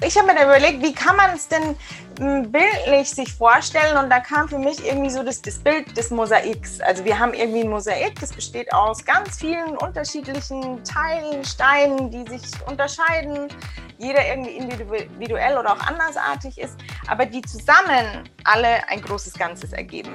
Ich habe mir da überlegt, wie kann man es denn hm, bildlich sich vorstellen? Und da kam für mich irgendwie so das, das Bild des Mosaiks. Also wir haben irgendwie ein Mosaik, das besteht aus ganz vielen unterschiedlichen Teilen, Steinen, die sich unterscheiden. Jeder irgendwie individuell oder auch andersartig ist, aber die zusammen alle ein großes Ganzes ergeben.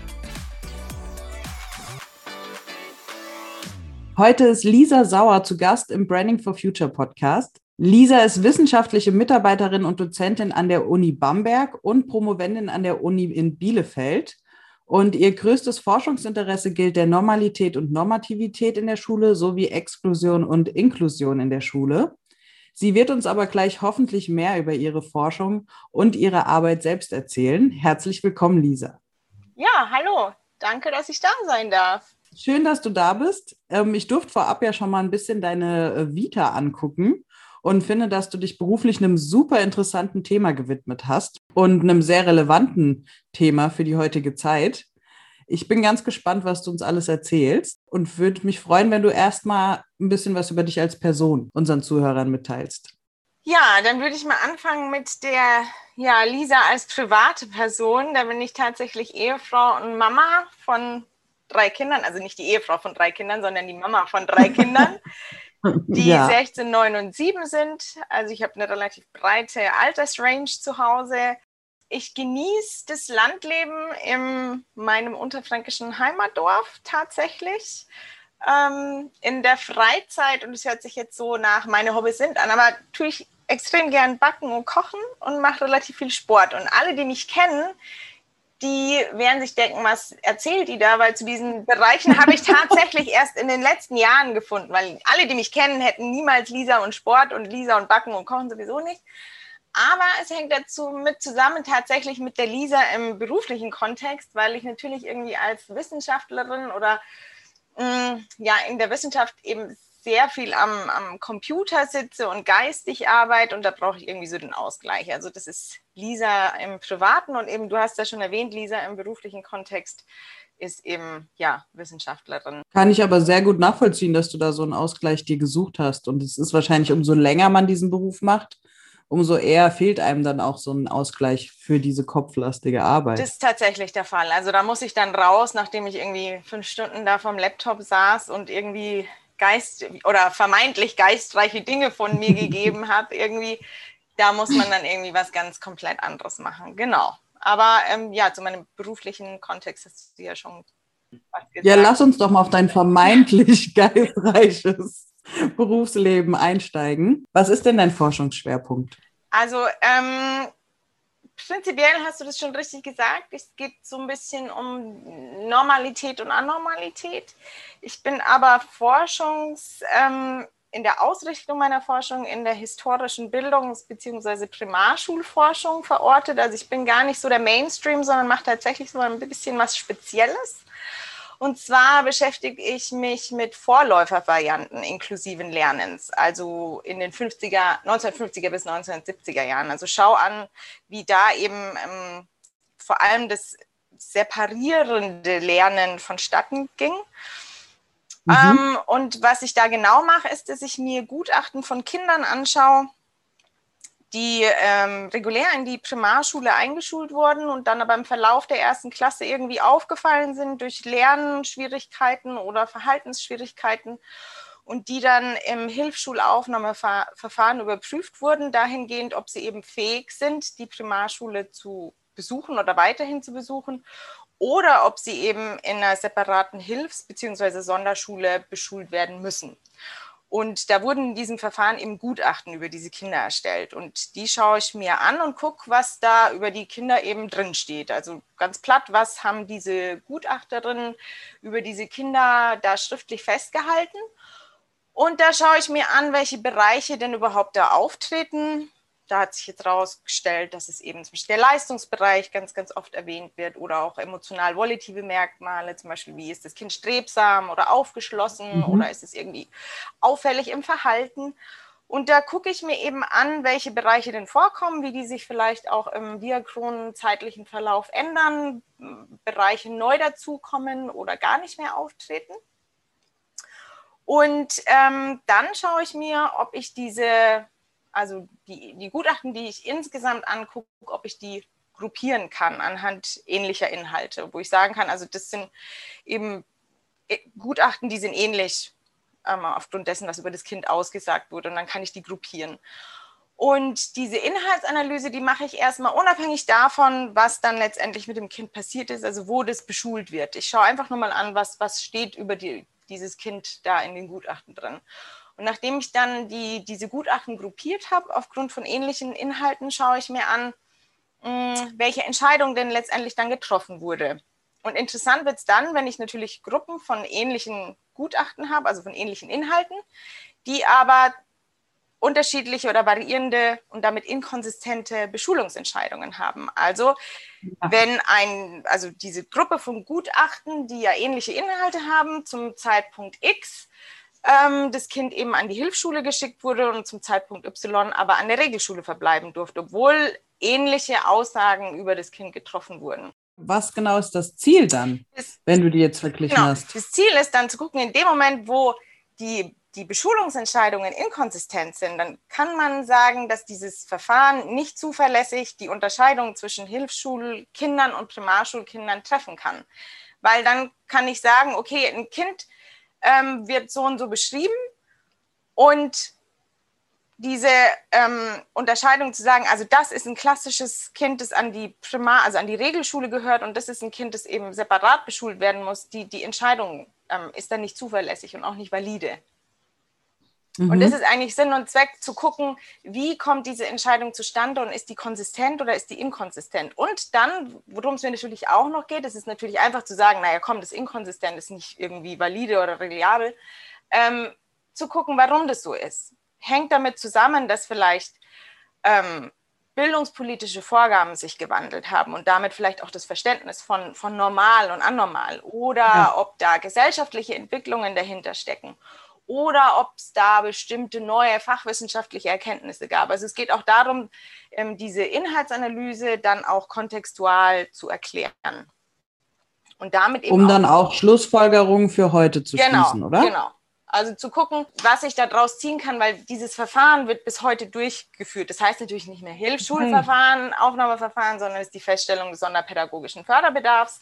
Heute ist Lisa Sauer zu Gast im Branding for Future Podcast. Lisa ist wissenschaftliche Mitarbeiterin und Dozentin an der Uni Bamberg und Promovendin an der Uni in Bielefeld. Und ihr größtes Forschungsinteresse gilt der Normalität und Normativität in der Schule sowie Exklusion und Inklusion in der Schule. Sie wird uns aber gleich hoffentlich mehr über ihre Forschung und ihre Arbeit selbst erzählen. Herzlich willkommen, Lisa. Ja, hallo. Danke, dass ich da sein darf. Schön, dass du da bist. Ähm, ich durfte vorab ja schon mal ein bisschen deine äh, Vita angucken und finde, dass du dich beruflich einem super interessanten Thema gewidmet hast und einem sehr relevanten Thema für die heutige Zeit. Ich bin ganz gespannt, was du uns alles erzählst und würde mich freuen, wenn du erstmal ein bisschen was über dich als Person unseren Zuhörern mitteilst. Ja, dann würde ich mal anfangen mit der ja, Lisa als private Person. Da bin ich tatsächlich Ehefrau und Mama von drei Kindern, also nicht die Ehefrau von drei Kindern, sondern die Mama von drei Kindern, die ja. 16, 9 und 7 sind. Also ich habe eine relativ breite Altersrange zu Hause. Ich genieße das Landleben in meinem unterfränkischen Heimatdorf tatsächlich. Ähm, in der Freizeit, und es hört sich jetzt so nach meine Hobbys sind an, aber tue ich extrem gern backen und kochen und mache relativ viel Sport. Und alle, die mich kennen, die werden sich denken, was erzählt die da, weil zu diesen Bereichen habe ich tatsächlich erst in den letzten Jahren gefunden, weil alle, die mich kennen, hätten niemals Lisa und Sport und Lisa und Backen und Kochen sowieso nicht. Aber es hängt dazu mit zusammen tatsächlich mit der Lisa im beruflichen Kontext, weil ich natürlich irgendwie als Wissenschaftlerin oder mh, mm, ja in der Wissenschaft eben sehr viel am, am Computer sitze und geistig arbeite und da brauche ich irgendwie so den Ausgleich. Also das ist Lisa im privaten und eben, du hast ja schon erwähnt, Lisa im beruflichen Kontext ist eben, ja, Wissenschaftlerin. Kann ich aber sehr gut nachvollziehen, dass du da so einen Ausgleich dir gesucht hast. Und es ist wahrscheinlich, umso länger man diesen Beruf macht, umso eher fehlt einem dann auch so ein Ausgleich für diese kopflastige Arbeit. Das ist tatsächlich der Fall. Also da muss ich dann raus, nachdem ich irgendwie fünf Stunden da vom Laptop saß und irgendwie Geist oder vermeintlich geistreiche Dinge von mir gegeben habe, irgendwie, da muss man dann irgendwie was ganz komplett anderes machen. Genau. Aber ähm, ja, zu meinem beruflichen Kontext hast du ja schon was gesagt. Ja, lass uns doch mal auf dein vermeintlich geistreiches Berufsleben einsteigen. Was ist denn dein Forschungsschwerpunkt? Also ähm, prinzipiell hast du das schon richtig gesagt. Es geht so ein bisschen um Normalität und Anormalität. Ich bin aber Forschungs, ähm, in der Ausrichtung meiner Forschung in der historischen Bildungs- bzw. Primarschulforschung verortet. Also ich bin gar nicht so der Mainstream, sondern mache tatsächlich so ein bisschen was Spezielles. Und zwar beschäftige ich mich mit Vorläufervarianten inklusiven Lernens, also in den 50er, 1950er bis 1970er Jahren. Also schau an, wie da eben ähm, vor allem das separierende Lernen vonstatten ging. Mhm. Ähm, und was ich da genau mache, ist, dass ich mir Gutachten von Kindern anschaue, die ähm, regulär in die Primarschule eingeschult wurden und dann aber im Verlauf der ersten Klasse irgendwie aufgefallen sind durch Lernschwierigkeiten oder Verhaltensschwierigkeiten und die dann im Hilfsschulaufnahmeverfahren überprüft wurden, dahingehend, ob sie eben fähig sind, die Primarschule zu besuchen oder weiterhin zu besuchen oder ob sie eben in einer separaten Hilfs- bzw. Sonderschule beschult werden müssen. Und da wurden in diesem Verfahren eben Gutachten über diese Kinder erstellt. Und die schaue ich mir an und gucke, was da über die Kinder eben drin steht. Also ganz platt, was haben diese Gutachterinnen über diese Kinder da schriftlich festgehalten. Und da schaue ich mir an, welche Bereiche denn überhaupt da auftreten. Da hat sich jetzt herausgestellt, dass es eben zum Beispiel der Leistungsbereich ganz, ganz oft erwähnt wird oder auch emotional volative Merkmale, zum Beispiel wie ist das Kind strebsam oder aufgeschlossen mhm. oder ist es irgendwie auffällig im Verhalten. Und da gucke ich mir eben an, welche Bereiche denn vorkommen, wie die sich vielleicht auch im diachronen zeitlichen Verlauf ändern, Bereiche neu dazukommen oder gar nicht mehr auftreten. Und ähm, dann schaue ich mir, ob ich diese also die, die Gutachten, die ich insgesamt angucke, ob ich die gruppieren kann anhand ähnlicher Inhalte, wo ich sagen kann, also das sind eben äh, Gutachten, die sind ähnlich ähm, aufgrund dessen, was über das Kind ausgesagt wurde und dann kann ich die gruppieren. Und diese Inhaltsanalyse, die mache ich erstmal unabhängig davon, was dann letztendlich mit dem Kind passiert ist, also wo das beschult wird. Ich schaue einfach nur mal an, was, was steht über die, dieses Kind da in den Gutachten drin. Und nachdem ich dann die, diese Gutachten gruppiert habe, aufgrund von ähnlichen Inhalten, schaue ich mir an, mm, welche Entscheidung denn letztendlich dann getroffen wurde. Und interessant wird es dann, wenn ich natürlich Gruppen von ähnlichen Gutachten habe, also von ähnlichen Inhalten, die aber unterschiedliche oder variierende und damit inkonsistente Beschulungsentscheidungen haben. Also wenn ein, also diese Gruppe von Gutachten, die ja ähnliche Inhalte haben, zum Zeitpunkt X ähm, das Kind eben an die Hilfsschule geschickt wurde und zum Zeitpunkt Y aber an der Regelschule verbleiben durfte, obwohl ähnliche Aussagen über das Kind getroffen wurden. Was genau ist das Ziel dann, das, wenn du die jetzt verglichen genau, hast? Das Ziel ist dann zu gucken, in dem Moment, wo die, die Beschulungsentscheidungen inkonsistent sind, dann kann man sagen, dass dieses Verfahren nicht zuverlässig die Unterscheidung zwischen Hilfsschulkindern und Primarschulkindern treffen kann. Weil dann kann ich sagen, okay, ein Kind ähm, wird so und so beschrieben. Und diese ähm, Unterscheidung zu sagen, also das ist ein klassisches Kind, das an die Primar, also an die Regelschule gehört und das ist ein Kind, das eben separat beschult werden muss, die, die Entscheidung ähm, ist dann nicht zuverlässig und auch nicht valide. Mhm. Und das ist eigentlich Sinn und Zweck, zu gucken, wie kommt diese Entscheidung zustande und ist die konsistent oder ist die inkonsistent. Und dann, worum es mir natürlich auch noch geht, ist es natürlich einfach zu sagen, naja, komm, das inkonsistent ist nicht irgendwie valide oder reliabel, ähm, zu gucken, warum das so ist. Hängt damit zusammen, dass vielleicht ähm, bildungspolitische Vorgaben sich gewandelt haben und damit vielleicht auch das Verständnis von, von normal und anormal oder ja. ob da gesellschaftliche Entwicklungen dahinter stecken oder ob es da bestimmte neue fachwissenschaftliche Erkenntnisse gab. Also es geht auch darum, ähm, diese Inhaltsanalyse dann auch kontextual zu erklären. Und damit eben um dann auch Schlussfolgerungen für heute zu genau, schließen, oder? Genau. Also zu gucken, was ich daraus ziehen kann, weil dieses Verfahren wird bis heute durchgeführt. Das heißt natürlich nicht mehr Hilfsschulverfahren, Aufnahmeverfahren, sondern es ist die Feststellung des sonderpädagogischen Förderbedarfs.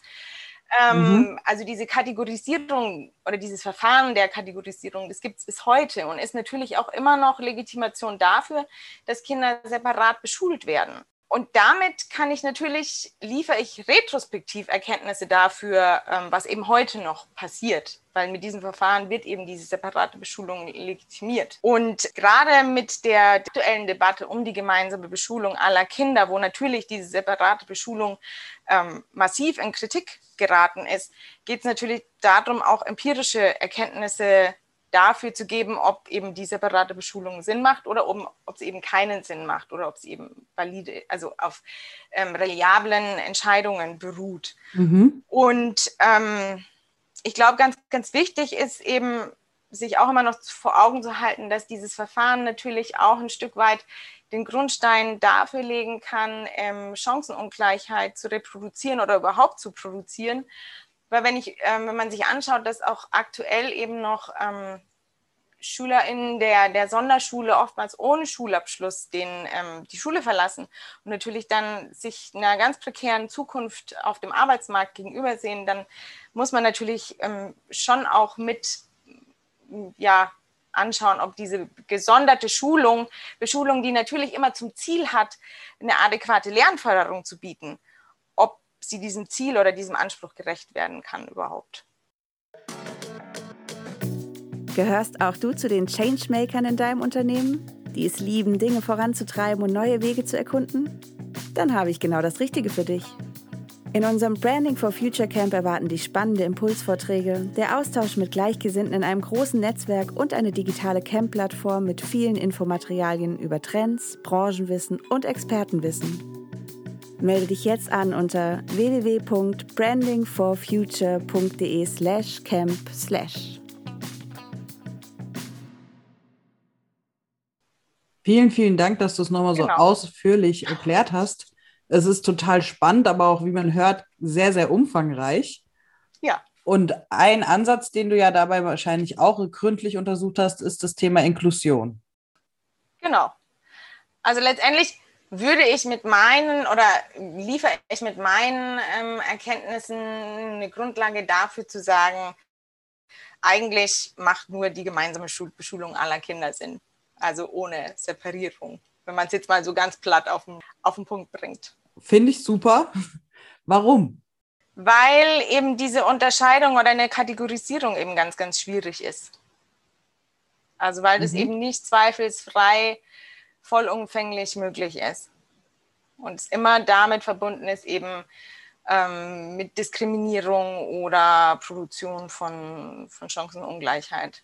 Ähm, mhm. Also diese Kategorisierung oder dieses Verfahren der Kategorisierung, das gibt es bis heute und ist natürlich auch immer noch Legitimation dafür, dass Kinder separat beschult werden. Und damit kann ich natürlich, liefere ich retrospektiv Erkenntnisse dafür, ähm, was eben heute noch passiert, weil mit diesem Verfahren wird eben diese separate Beschulung legitimiert. Und gerade mit der aktuellen Debatte um die gemeinsame Beschulung aller Kinder, wo natürlich diese separate Beschulung ähm, massiv in Kritik geraten ist, geht es natürlich darum, auch empirische Erkenntnisse dafür zu geben, ob eben die separate Beschulung Sinn macht oder ob, ob sie eben keinen Sinn macht oder ob sie eben valide, also auf ähm, reliablen Entscheidungen beruht. Mhm. Und ähm, ich glaube, ganz, ganz wichtig ist eben, sich auch immer noch vor Augen zu halten, dass dieses Verfahren natürlich auch ein Stück weit den Grundstein dafür legen kann, ähm, Chancenungleichheit zu reproduzieren oder überhaupt zu produzieren. Weil wenn, ich, ähm, wenn man sich anschaut, dass auch aktuell eben noch ähm, SchülerInnen der, der Sonderschule oftmals ohne Schulabschluss den, ähm, die Schule verlassen und natürlich dann sich einer ganz prekären Zukunft auf dem Arbeitsmarkt gegenübersehen, dann muss man natürlich ähm, schon auch mit ja, anschauen, ob diese gesonderte Schulung, Beschulung, die natürlich immer zum Ziel hat, eine adäquate Lernförderung zu bieten, sie diesem Ziel oder diesem Anspruch gerecht werden kann überhaupt. Gehörst auch du zu den Changemakern in deinem Unternehmen, die es lieben, Dinge voranzutreiben und neue Wege zu erkunden? Dann habe ich genau das Richtige für dich. In unserem Branding for Future Camp erwarten dich spannende Impulsvorträge, der Austausch mit Gleichgesinnten in einem großen Netzwerk und eine digitale Camp-Plattform mit vielen Infomaterialien über Trends, Branchenwissen und Expertenwissen. Melde dich jetzt an unter www.brandingforfuture.de/camp/. Vielen, vielen Dank, dass du es nochmal genau. so ausführlich erklärt hast. Es ist total spannend, aber auch, wie man hört, sehr, sehr umfangreich. Ja. Und ein Ansatz, den du ja dabei wahrscheinlich auch gründlich untersucht hast, ist das Thema Inklusion. Genau. Also letztendlich würde ich mit meinen oder liefere ich mit meinen ähm, Erkenntnissen eine Grundlage dafür zu sagen, eigentlich macht nur die gemeinsame Beschulung aller Kinder Sinn. Also ohne Separierung, wenn man es jetzt mal so ganz platt auf den, auf den Punkt bringt. Finde ich super. Warum? Weil eben diese Unterscheidung oder eine Kategorisierung eben ganz, ganz schwierig ist. Also weil das mhm. eben nicht zweifelsfrei vollumfänglich möglich ist. Und es immer damit verbunden ist, eben ähm, mit Diskriminierung oder Produktion von, von Chancenungleichheit.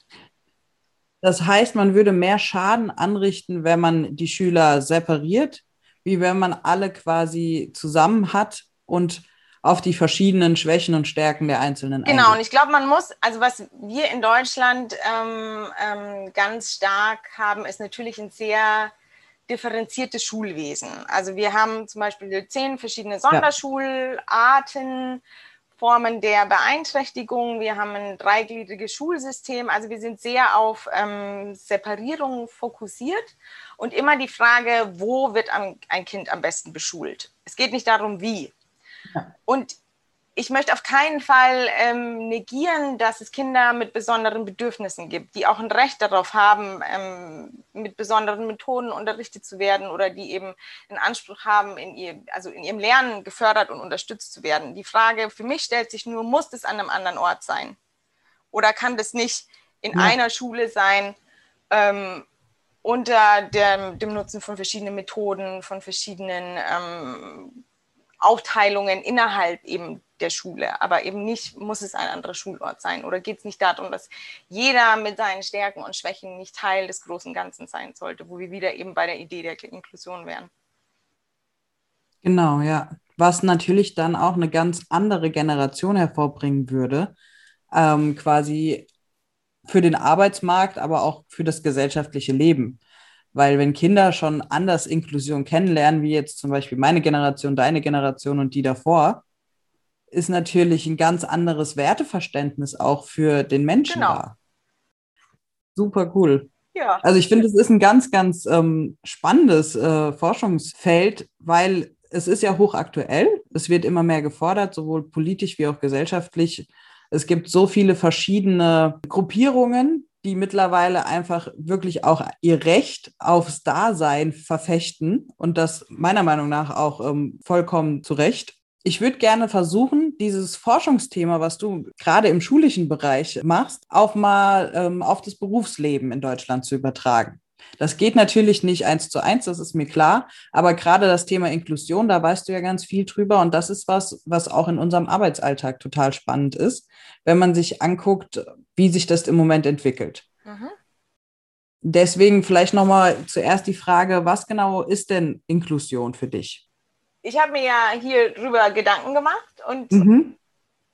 Das heißt, man würde mehr Schaden anrichten, wenn man die Schüler separiert, wie wenn man alle quasi zusammen hat und auf die verschiedenen Schwächen und Stärken der Einzelnen Genau, eingeht. und ich glaube, man muss, also was wir in Deutschland ähm, ähm, ganz stark haben, ist natürlich ein sehr differenziertes Schulwesen. Also wir haben zum Beispiel zehn verschiedene Sonderschularten, Formen der Beeinträchtigung. Wir haben ein dreigliedriges Schulsystem. Also wir sind sehr auf ähm, Separierung fokussiert und immer die Frage, wo wird ein Kind am besten beschult? Es geht nicht darum, wie. Und ich möchte auf keinen Fall ähm, negieren, dass es Kinder mit besonderen Bedürfnissen gibt, die auch ein Recht darauf haben, ähm, mit besonderen Methoden unterrichtet zu werden oder die eben einen Anspruch haben, in, ihr, also in ihrem Lernen gefördert und unterstützt zu werden. Die Frage für mich stellt sich nur, muss es an einem anderen Ort sein? Oder kann das nicht in ja. einer Schule sein, ähm, unter der, dem Nutzen von verschiedenen Methoden, von verschiedenen ähm, Aufteilungen innerhalb eben der Schule, aber eben nicht, muss es ein anderer Schulort sein oder geht es nicht darum, dass jeder mit seinen Stärken und Schwächen nicht Teil des großen Ganzen sein sollte, wo wir wieder eben bei der Idee der Inklusion wären. Genau, ja. Was natürlich dann auch eine ganz andere Generation hervorbringen würde, ähm, quasi für den Arbeitsmarkt, aber auch für das gesellschaftliche Leben. Weil wenn Kinder schon anders Inklusion kennenlernen, wie jetzt zum Beispiel meine Generation, deine Generation und die davor, ist natürlich ein ganz anderes Werteverständnis auch für den Menschen genau. da. Super cool. Ja. Also ich finde, es ist ein ganz, ganz ähm, spannendes äh, Forschungsfeld, weil es ist ja hochaktuell. Es wird immer mehr gefordert, sowohl politisch wie auch gesellschaftlich. Es gibt so viele verschiedene Gruppierungen, die mittlerweile einfach wirklich auch ihr Recht aufs Dasein verfechten und das meiner Meinung nach auch ähm, vollkommen zu Recht. Ich würde gerne versuchen, dieses Forschungsthema, was du gerade im schulischen Bereich machst, auch mal ähm, auf das Berufsleben in Deutschland zu übertragen. Das geht natürlich nicht eins zu eins, das ist mir klar. Aber gerade das Thema Inklusion, da weißt du ja ganz viel drüber. Und das ist was, was auch in unserem Arbeitsalltag total spannend ist, wenn man sich anguckt, wie sich das im Moment entwickelt. Mhm. Deswegen vielleicht nochmal zuerst die Frage, was genau ist denn Inklusion für dich? Ich habe mir ja hier drüber Gedanken gemacht und mhm.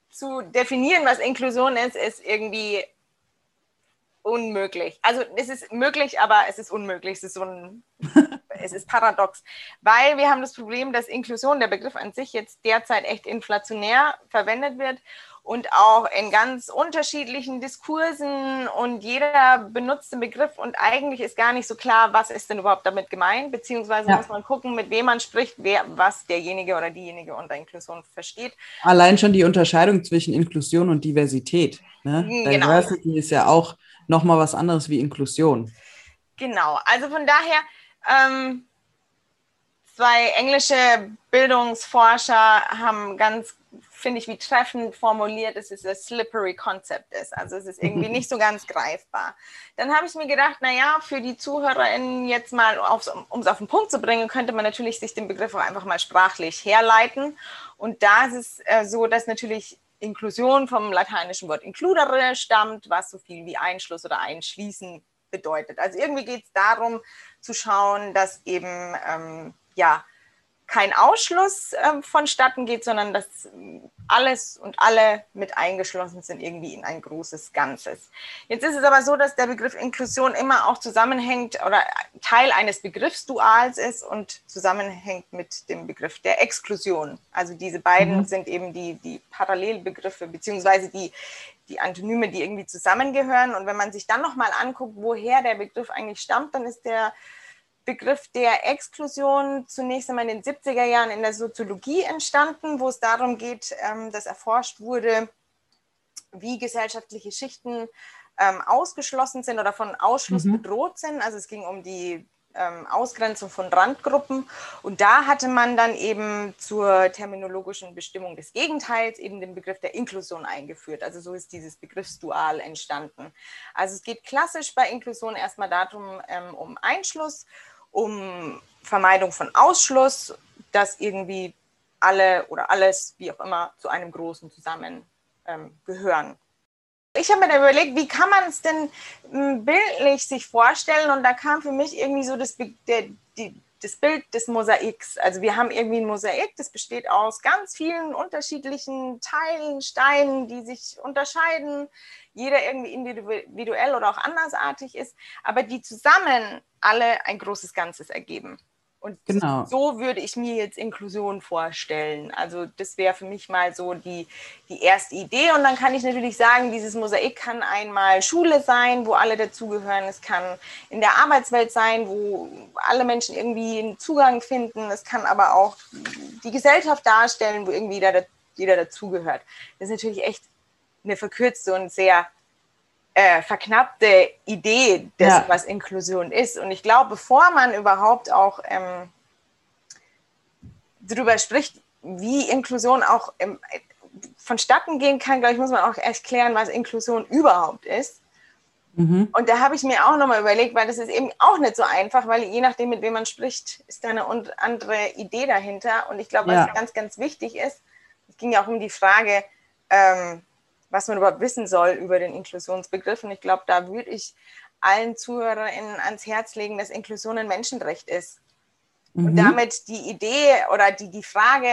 zu definieren, was Inklusion ist, ist irgendwie unmöglich. Also es ist möglich, aber es ist unmöglich. Es ist so ein, es ist paradox, weil wir haben das Problem, dass Inklusion, der Begriff an sich jetzt derzeit echt inflationär verwendet wird und auch in ganz unterschiedlichen Diskursen und jeder benutzt den Begriff und eigentlich ist gar nicht so klar, was ist denn überhaupt damit gemeint, beziehungsweise ja. muss man gucken, mit wem man spricht, wer, was derjenige oder diejenige unter Inklusion versteht. Allein schon die Unterscheidung zwischen Inklusion und Diversität. Ne? Genau. Diversity ist ja auch nochmal was anderes wie Inklusion. Genau, also von daher, ähm, zwei englische Bildungsforscher haben ganz finde ich, wie treffend formuliert es ist, das slippery Concept ist. Also es ist irgendwie nicht so ganz greifbar. Dann habe ich mir gedacht, naja, für die ZuhörerInnen jetzt mal, um es auf den Punkt zu bringen, könnte man natürlich sich den Begriff auch einfach mal sprachlich herleiten. Und da ist es äh, so, dass natürlich Inklusion vom lateinischen Wort includere stammt, was so viel wie Einschluss oder Einschließen bedeutet. Also irgendwie geht es darum zu schauen, dass eben ähm, ja kein Ausschluss äh, vonstatten geht, sondern dass alles und alle mit eingeschlossen sind irgendwie in ein großes Ganzes. Jetzt ist es aber so, dass der Begriff Inklusion immer auch zusammenhängt oder Teil eines Begriffsduals ist und zusammenhängt mit dem Begriff der Exklusion. Also diese beiden mhm. sind eben die, die Parallelbegriffe beziehungsweise die, die Antonyme, die irgendwie zusammengehören. Und wenn man sich dann nochmal anguckt, woher der Begriff eigentlich stammt, dann ist der Begriff der Exklusion zunächst einmal in den 70er Jahren in der Soziologie entstanden, wo es darum geht, ähm, dass erforscht wurde, wie gesellschaftliche Schichten ähm, ausgeschlossen sind oder von Ausschluss mhm. bedroht sind. Also es ging um die ähm, Ausgrenzung von Randgruppen. Und da hatte man dann eben zur terminologischen Bestimmung des Gegenteils eben den Begriff der Inklusion eingeführt. Also so ist dieses Begriffsdual entstanden. Also es geht klassisch bei Inklusion erstmal darum, um Einschluss um Vermeidung von Ausschluss, dass irgendwie alle oder alles, wie auch immer, zu einem Großen zusammen ähm, gehören. Ich habe mir da überlegt, wie kann man es denn hm, bildlich sich vorstellen? Und da kam für mich irgendwie so das, der, die, das Bild des Mosaiks. Also wir haben irgendwie ein Mosaik, das besteht aus ganz vielen unterschiedlichen Teilen, Steinen, die sich unterscheiden, jeder irgendwie individuell oder auch andersartig ist, aber die zusammen alle ein großes Ganzes ergeben. Und genau. so würde ich mir jetzt Inklusion vorstellen. Also das wäre für mich mal so die, die erste Idee. Und dann kann ich natürlich sagen, dieses Mosaik kann einmal Schule sein, wo alle dazugehören. Es kann in der Arbeitswelt sein, wo alle Menschen irgendwie einen Zugang finden. Es kann aber auch die Gesellschaft darstellen, wo irgendwie jeder, jeder dazugehört. Das ist natürlich echt eine verkürzte und sehr äh, verknappte Idee dessen, ja. was Inklusion ist. Und ich glaube, bevor man überhaupt auch ähm, darüber spricht, wie Inklusion auch im, vonstatten gehen kann, glaube ich, muss man auch erklären, was Inklusion überhaupt ist. Mhm. Und da habe ich mir auch nochmal überlegt, weil das ist eben auch nicht so einfach, weil je nachdem, mit wem man spricht, ist da eine andere Idee dahinter. Und ich glaube, was ja. ganz, ganz wichtig ist, es ging ja auch um die Frage, ähm, was man überhaupt wissen soll über den Inklusionsbegriff. Und ich glaube, da würde ich allen ZuhörerInnen ans Herz legen, dass Inklusion ein Menschenrecht ist. Mhm. Und damit die Idee oder die, die Frage,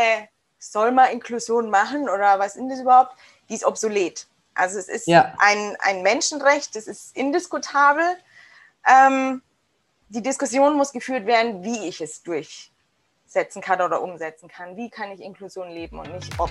soll man Inklusion machen oder was ist das überhaupt, die ist obsolet. Also es ist ja. ein, ein Menschenrecht, das ist indiskutabel. Ähm, die Diskussion muss geführt werden, wie ich es durchsetzen kann oder umsetzen kann. Wie kann ich Inklusion leben und nicht ob.